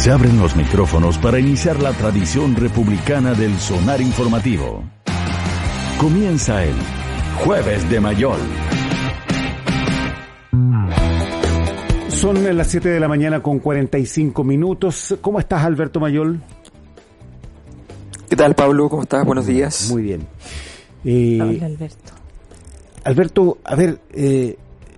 Se abren los micrófonos para iniciar la tradición republicana del sonar informativo. Comienza el Jueves de Mayol. Son las 7 de la mañana con 45 minutos. ¿Cómo estás, Alberto Mayol? ¿Qué tal, Pablo? ¿Cómo estás? Buenos días. Muy bien. Eh, Hola, Alberto. Alberto, a ver, eh,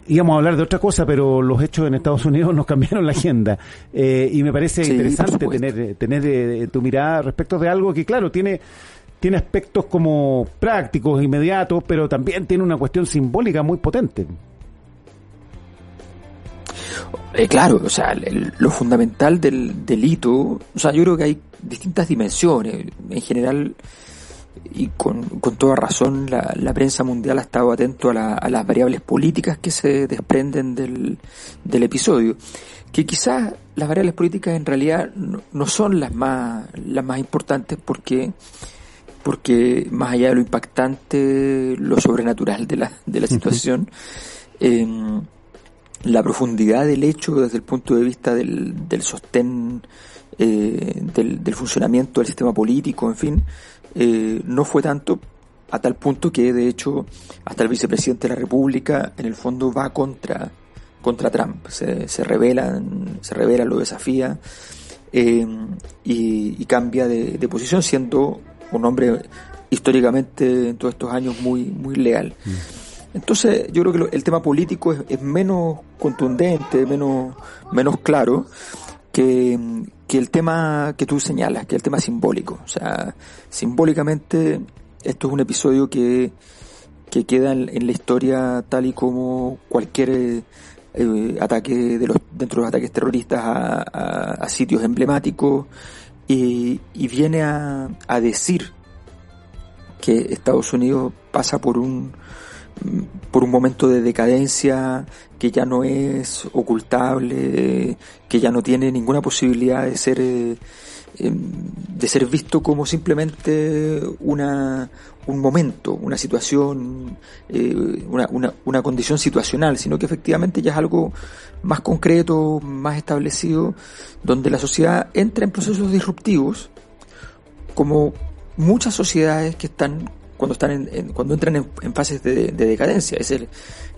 íbamos a hablar de otra cosa, pero los hechos en Estados Unidos nos cambiaron la agenda. Eh, y me parece Sí, interesante tener, tener eh, tu mirada respecto de algo que, claro, tiene, tiene aspectos como prácticos, inmediatos, pero también tiene una cuestión simbólica muy potente. Eh, claro, o sea, el- lo fundamental del delito, o sea, yo creo que hay distintas dimensiones. En general, y con, con toda razón, la, la prensa mundial ha estado atento a, la- a las variables políticas que se desprenden del, del episodio. Que quizás las variables políticas en realidad no, no son las más, las más importantes porque porque más allá de lo impactante, lo sobrenatural de la, de la situación, eh, la profundidad del hecho desde el punto de vista del, del sostén eh, del, del funcionamiento del sistema político, en fin, eh, no fue tanto a tal punto que de hecho hasta el vicepresidente de la República en el fondo va contra contra Trump, se, se rebelan, se revela, lo desafía eh, y, y cambia de, de posición siendo un hombre históricamente en todos estos años muy muy leal. Entonces, yo creo que el tema político es, es menos contundente, menos, menos claro que, que el tema que tú señalas, que el tema simbólico. O sea, simbólicamente, esto es un episodio que, que queda en, la historia tal y como cualquier eh, ataque de los, dentro de los ataques terroristas a, a- a sitios emblemáticos y, y viene a, a decir que Estados Unidos pasa por un por un momento de decadencia que ya no es ocultable, que ya no tiene ninguna posibilidad de ser eh, em, de ser visto como simplemente una un momento, una situación, eh, una, una, una condición situacional, sino que efectivamente ya es algo más concreto, más establecido, donde la sociedad entra en procesos disruptivos, como muchas sociedades que están cuando están en, en- cuando entran en, en fases de, de decadencia. Es el-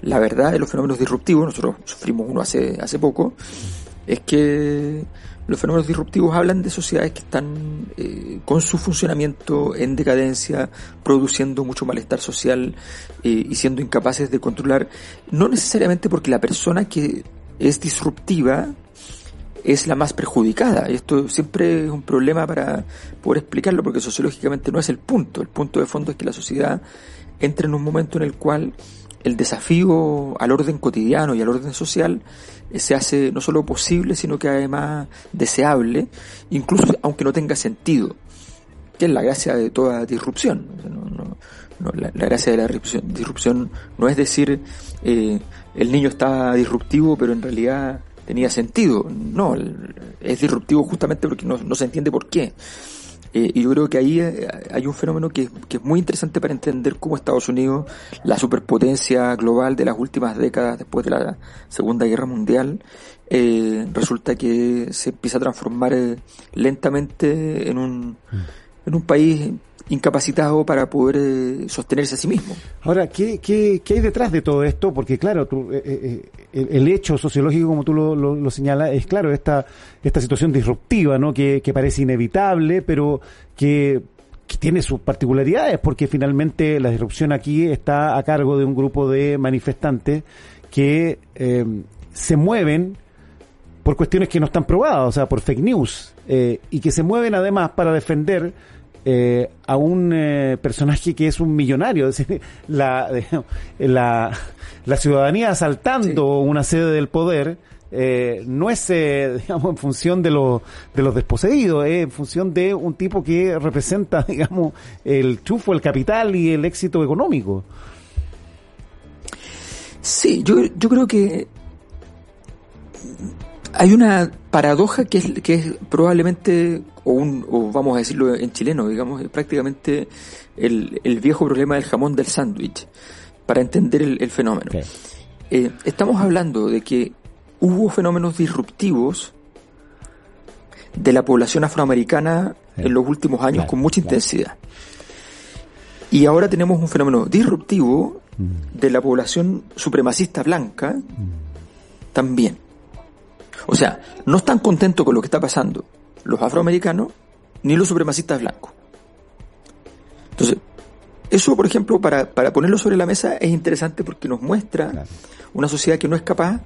la verdad de los fenómenos disruptivos. Nosotros sufrimos uno hace hace poco. Es que los fenómenos disruptivos hablan de sociedades que están eh, con su funcionamiento en decadencia, produciendo mucho malestar social eh, y siendo incapaces de controlar, no necesariamente porque la persona que es disruptiva es la más perjudicada. Y esto siempre es un problema para poder explicarlo porque sociológicamente no es el punto. El punto de fondo es que la sociedad entra en un momento en el cual el desafío al orden cotidiano y al orden social eh, se hace no solo posible, sino que además deseable, incluso aunque no tenga sentido, que es la gracia de toda disrupción. No- no- la, gracia de la disrupción, disrupción no es decir eh, el niño está disruptivo, pero en realidad tenía sentido. No, es disruptivo justamente porque no, no se entiende por qué. Eh, y yo creo que ahí eh, hay un fenómeno que, que es muy interesante para entender cómo Estados Unidos, la superpotencia global de las últimas décadas después de la Segunda Guerra Mundial, eh, resulta que se empieza a transformar eh, lentamente en un, en un país incapacitado para poder eh, sostenerse a sí mismo. Ahora, ¿qué, qué, qué hay detrás de todo esto? Porque, claro, eh, eh, el, hecho sociológico, como tú lo, lo, lo señalas, es, claro, esta, esta situación disruptiva, ¿no? Que, que parece inevitable, pero que, que tiene sus particularidades, porque finalmente la disrupción aquí está a cargo de un grupo de manifestantes que se mueven por cuestiones que no están probadas, o sea, por fake news, y que se mueven además para defender eh, a un eh, personaje que es un millonario, es decir, la, la, la ciudadanía asaltando una sede del poder eh, no es, eh, digamos, en función de, los de los desposeídos, es en función de un tipo que representa, digamos, el chufo, el capital y el éxito económico. Sí, yo, yo creo que hay una paradoja que es, que es probablemente, o, un, o vamos a decirlo en chileno, digamos, es prácticamente el, el viejo problema del jamón del sándwich, para entender el, el fenómeno. Okay. Eh, estamos hablando de que hubo fenómenos disruptivos de la población afroamericana en los últimos años con mucha intensidad. Y ahora tenemos un fenómeno disruptivo mm. de la población supremacista blanca mm. también. O sea, no están contentos con lo que está pasando los afroamericanos ni los supremacistas blancos. Entonces, eso, por ejemplo, para, para ponerlo sobre la mesa es interesante porque nos muestra una sociedad que no es capaz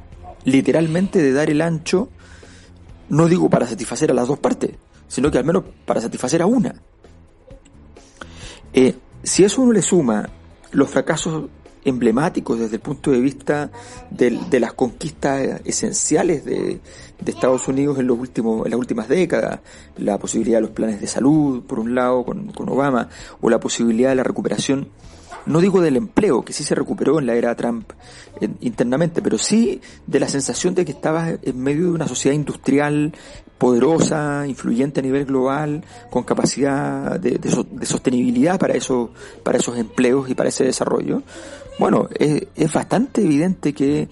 literalmente de dar el ancho, no digo para satisfacer a las dos partes, sino que al menos para satisfacer a una. Eh, si eso uno le suma los fracasos emblemáticos desde el punto de vista de, las conquistas esenciales de, Estados Unidos en los últimos en las últimas décadas la posibilidad de los planes de salud por un lado con, Obama o la posibilidad de la recuperación no digo del empleo, que sí se recuperó en la era Trump internamente, pero sí de la sensación de que estaba en medio de una sociedad industrial poderosa, influyente a nivel global, con capacidad de, sostenibilidad para, eso, para esos empleos y para ese desarrollo. Bueno, es, bastante evidente que,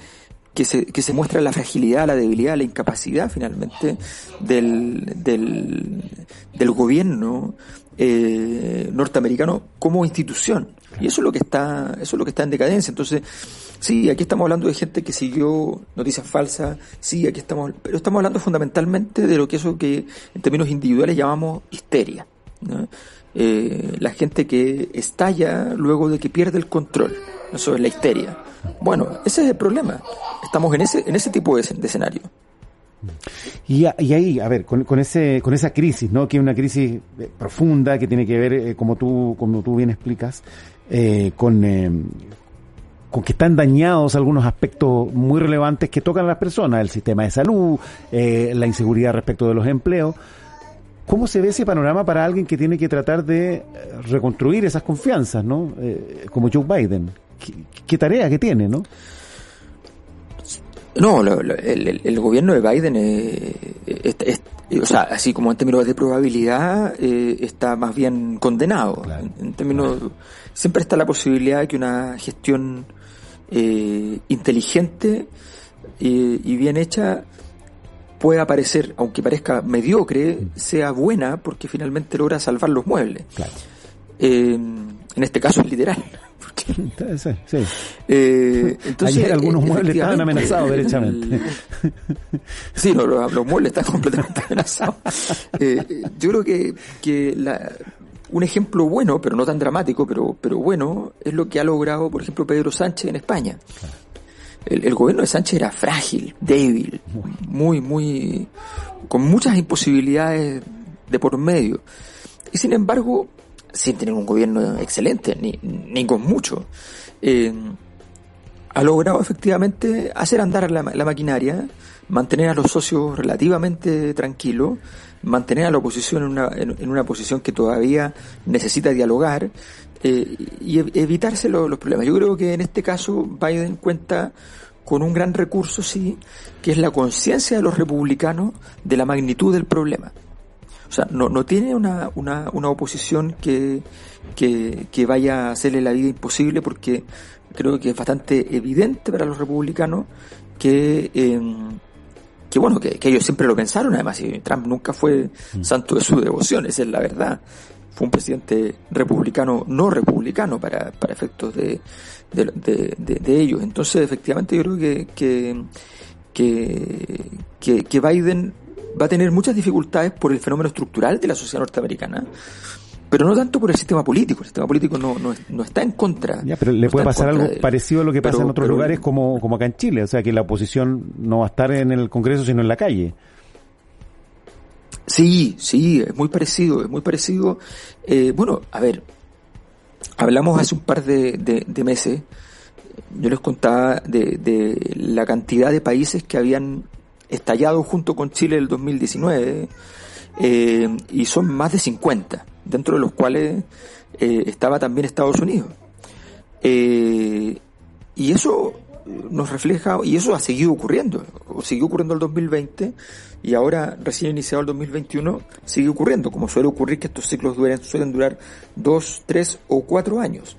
que, se, que se muestra la fragilidad, la debilidad, la incapacidad finalmente del, del, del gobierno eh, norteamericano como institución. Y eso es lo que está, eso es lo que está en decadencia. Entonces, sí, aquí estamos hablando de gente que siguió noticias falsas, sí, aquí estamos, pero estamos hablando fundamentalmente de lo que eso que en términos individuales llamamos histeria. Eh, la gente que estalla luego de que pierde el control. Eso es la histeria. Bueno, ese es el problema. Estamos en ese, en ese tipo de, escenario. Y, ahí, a ver, con, ese, con esa crisis, ¿no? Que es una crisis eh, profunda que tiene que ver, eh, como tú, como tú bien explicas, eh, con, eh, con que están dañados algunos aspectos muy relevantes que tocan a las personas, el sistema de salud, eh, la inseguridad respecto de los empleos. ¿Cómo se ve ese panorama para alguien que tiene que tratar de reconstruir esas confianzas, ¿no? como Joe Biden. ¿Qué, tarea que tiene, no? No, el, gobierno de Biden es, o sea, así como en términos de probabilidad, eh, está más bien condenado. En, términos, siempre está la posibilidad de que una gestión eh, inteligente eh, y bien hecha pueda parecer, aunque parezca mediocre, mm. sea buena porque finalmente logra salvar los muebles. en este caso es literal. Sí, Eh, entonces, Ayer algunos muebles estaban amenazados derechamente. sí, los, muebles están completamente amenazados. Eh, yo creo que, que la, un ejemplo bueno, pero no tan dramático, pero, pero bueno, es lo que ha logrado, por ejemplo, Pedro Sánchez en España. El, gobierno de Sánchez era frágil, débil, muy, muy, con muchas imposibilidades de por medio. Y sin embargo, sin tener un gobierno excelente, ni, ni con mucho, eh, ha logrado efectivamente hacer andar la, maquinaria, mantener a los socios relativamente tranquilos, mantener a la oposición en una, en, una posición que todavía necesita dialogar eh, y evitarse los problemas. Yo creo que en este caso Biden cuenta con un gran recurso, sí, que es la conciencia de los republicanos de la magnitud del problema. O sea, no, no tiene una, una, una oposición que, que, que vaya a hacerle la vida imposible porque creo que es bastante evidente para los republicanos que, eh, que bueno, que, ellos siempre lo pensaron, además, y Trump nunca fue mm. santo de su devoción, esa es la verdad. Fue un presidente republicano, no republicano para, para efectos de, de, de, ellos. Entonces, efectivamente, yo creo que, que, que, que Biden va a tener muchas dificultades por el fenómeno estructural de la sociedad norteamericana, pero no tanto por el sistema político. El sistema político no, no, está en contra. Ya, pero le puede pasar algo parecido a lo que pasa en otros lugares como, como acá en Chile, o sea que la oposición no va a estar en el Congreso sino en la calle. Sí, sí, es muy parecido, es muy parecido. Eh, bueno, a ver, hablamos hace un par de, meses, yo les contaba de, de la cantidad de países que habían estallado junto con Chile el 2019 eh, y son más de 50, dentro de los cuales eh, estaba también Estados Unidos. Eh, y eso nos refleja, y eso ha seguido ocurriendo, siguió ocurriendo el 2020 y ahora recién iniciado el 2021 sigue ocurriendo, como suele ocurrir que estos ciclos suelen durar dos, tres o cuatro años.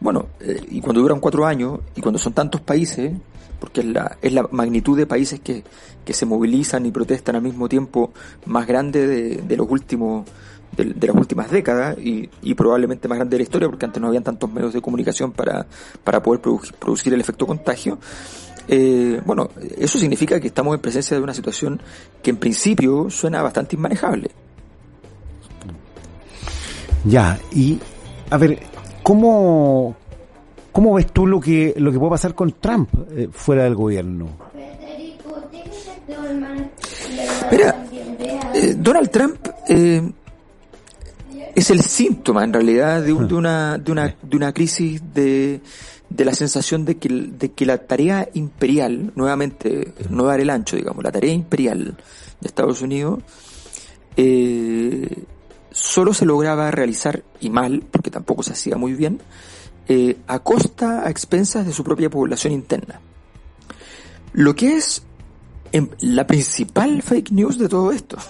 Bueno, y cuando duran cuatro años y cuando son tantos países, porque es la, es la magnitud de países que, que se movilizan y protestan al mismo tiempo más grande de, de los últimos de, las últimas décadas y, y, probablemente más grande de la historia porque antes no habían tantos medios de comunicación para, para poder producir, el efecto contagio. Eh, bueno, eso significa que estamos en presencia de una situación que en principio suena bastante inmanejable. Ya, y a ver, ¿cómo, cómo ves tú lo que, lo que puede pasar con Trump eh, fuera del gobierno? Mira, eh, Donald Trump eh, es el síntoma en realidad de, de, una, de, una, de una crisis de, de la sensación de que, de que la tarea imperial, nuevamente, no dar el ancho, digamos, la tarea imperial de Estados Unidos, eh, solo se lograba realizar, y mal, porque tampoco se hacía muy bien, eh, a costa, a expensas de su propia población interna. Lo que es la principal fake news de todo esto.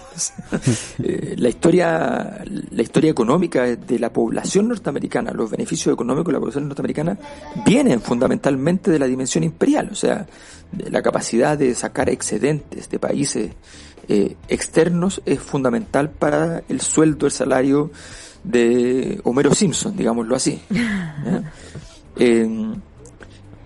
Eh, la historia, la historia económica de la población norteamericana, los beneficios económicos de la población norteamericana vienen fundamentalmente de la dimensión imperial, o sea, de la capacidad de sacar excedentes de países eh, externos es fundamental para el sueldo, el salario de Homero Simpson, digámoslo así.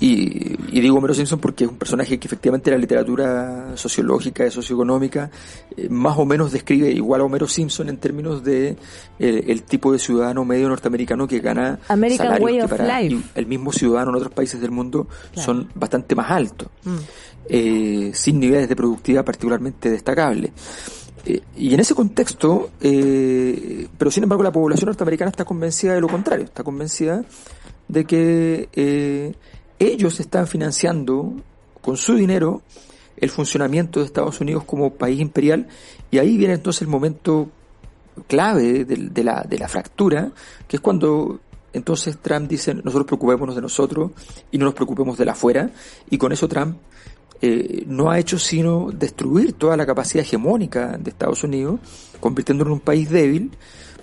Y, digo Homero Simpson porque es un personaje que efectivamente la literatura sociológica, socioeconómica, eh, más o menos describe igual a Homero Simpson en términos de eh, el tipo de ciudadano medio norteamericano que gana American salarios que para el mismo ciudadano en otros países del mundo son bastante más altos, mm. eh, sin niveles de productividad particularmente destacables. y en ese contexto, pero sin embargo la población norteamericana está convencida de lo contrario, está convencida de que ellos están financiando con su dinero el funcionamiento de Estados Unidos como país imperial y ahí viene entonces el momento clave de, la, de la fractura, que es cuando entonces Trump dice nosotros preocupémonos de nosotros y no nos preocupemos de la afuera y con eso Trump eh, no ha hecho sino destruir toda la capacidad hegemónica de Estados Unidos, convirtiéndolo en un país débil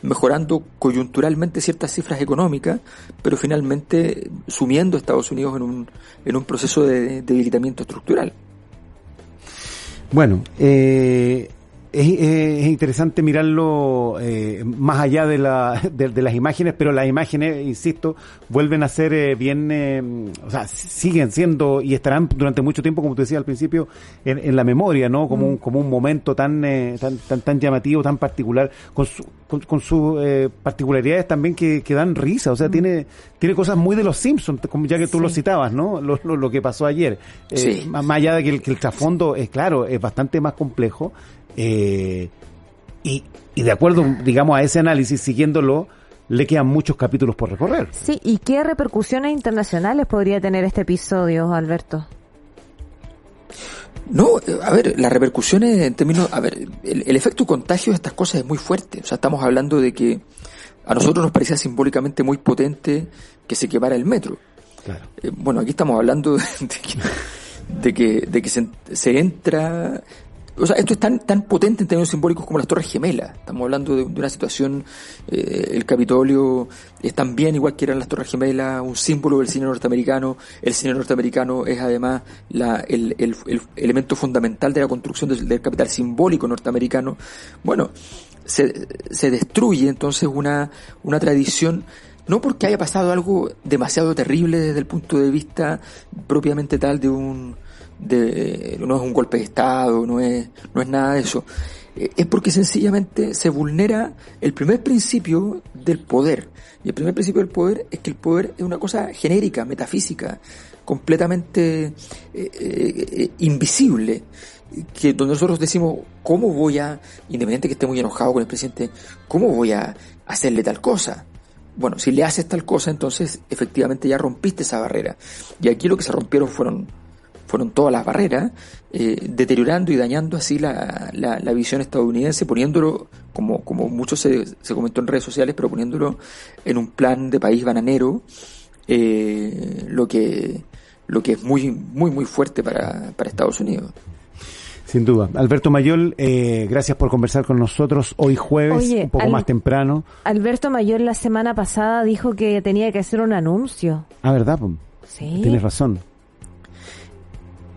mejorando coyunturalmente ciertas cifras económicas, pero finalmente sumiendo a Estados Unidos en un, en un proceso de, debilitamiento estructural. Bueno, eh, es, interesante mirarlo eh, más allá de, la, de, las imágenes, pero las imágenes, insisto, vuelven a ser eh, bien, eh, o sea, siguen siendo y estarán durante mucho tiempo, como te decía al principio, en, la memoria, ¿no? Como un, mm. como un momento tan, tan, tan, tan llamativo, tan particular, con, su, con, sus particularidades también que, que, dan risa, o sea, mm. tiene, tiene cosas muy de los Simpsons, como ya que tú lo citabas, ¿no? Lo, lo, que pasó ayer. Más allá de que el, que el trasfondo es claro, es bastante más complejo. Eh, y, de acuerdo, digamos, a ese análisis, siguiéndolo, le quedan muchos capítulos por recorrer. Sí, ¿y qué repercusiones internacionales podría tener este episodio, Alberto? No, a ver, las repercusiones en términos, a ver, el, efecto contagio de estas cosas es muy fuerte. O sea, estamos hablando de que a nosotros nos parecía simbólicamente muy potente que se quemara el metro. Claro. Eh, bueno, aquí estamos hablando de, que, de que, se entra o sea, esto es tan, tan potente en términos simbólicos como las Torres Gemelas. Estamos hablando de, una situación, eh, el Capitolio es también, igual que eran las Torres Gemelas, un símbolo del cine norteamericano. El cine norteamericano es además la, el, el, elemento fundamental de la construcción del, capital simbólico norteamericano. Bueno, se, se destruye entonces una, una tradición no porque haya pasado algo demasiado terrible desde el punto de vista propiamente tal de un de, no es un golpe de Estado, no es, no es nada de eso. Eh, es porque sencillamente se vulnera el primer principio del poder. Y el primer principio del poder es que el poder es una cosa genérica, metafísica, completamente eh, eh, invisible. Que donde nosotros decimos, ¿cómo voy a, independiente que esté muy enojado con el presidente, cómo voy a hacerle tal cosa? Bueno, si le haces tal cosa, entonces efectivamente ya rompiste esa barrera. Y aquí lo que se rompieron fueron fueron todas las barreras, eh, deteriorando y dañando así la, la, visión estadounidense, poniéndolo, como, como mucho se, se, comentó en redes sociales, pero poniéndolo en un plan de país bananero, eh, lo que lo que es muy muy muy fuerte para, para Estados Unidos. Sin duda. Alberto Mayol, eh, gracias por conversar con nosotros hoy jueves, un poco más temprano. Alberto Mayol la semana pasada dijo que tenía que hacer un anuncio. Ah, ¿verdad? Sí. Tienes razón.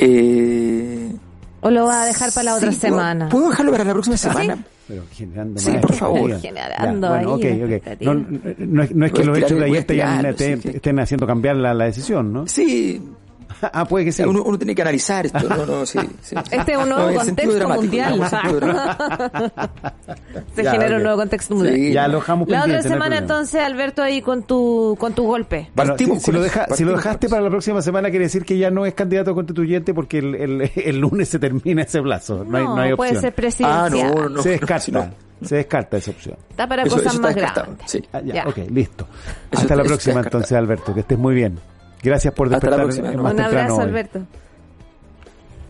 Eh, ¿O lo va a dejar para la otra sí, ¿puedo- semana? ¿Puedo dejarlo para la próxima semana? Pero generando Sí, más por favor. Generando Ya, ahí bueno, ok, ok. expectativa. No, no, es, no es que los hechos de ayer te sí, estén haciendo cambiar la, la decisión, ¿no? Sí, ah, puede que sí. uno, uno tiene que analizar esto. No, no, sí, sí. Este es un nuevo No, contexto mundial. Se Ya, genera un nuevo contexto mundial. Ya La otra semana entonces, Alberto, ahí con tu, con tu golpe. Bueno, si, Partimos si con lo deja- si lo dejaste para la próxima semana, quiere decir que ya no es candidato constituyente porque el, el, el lunes se termina ese plazo. No, hay, no hay opción. puede ser presidencial. Ah, no, no. se descarta. Se descarta esa opción. Está para Eso- cosas eso está más grandes. sí. Ah, ya, Ya. ok, listo. Eso Hasta la próxima entonces, Alberto. Que estés muy bien. Gracias por Hasta la despertar próxima, hermano. más Un temprano abrazo, hoy. Alberto.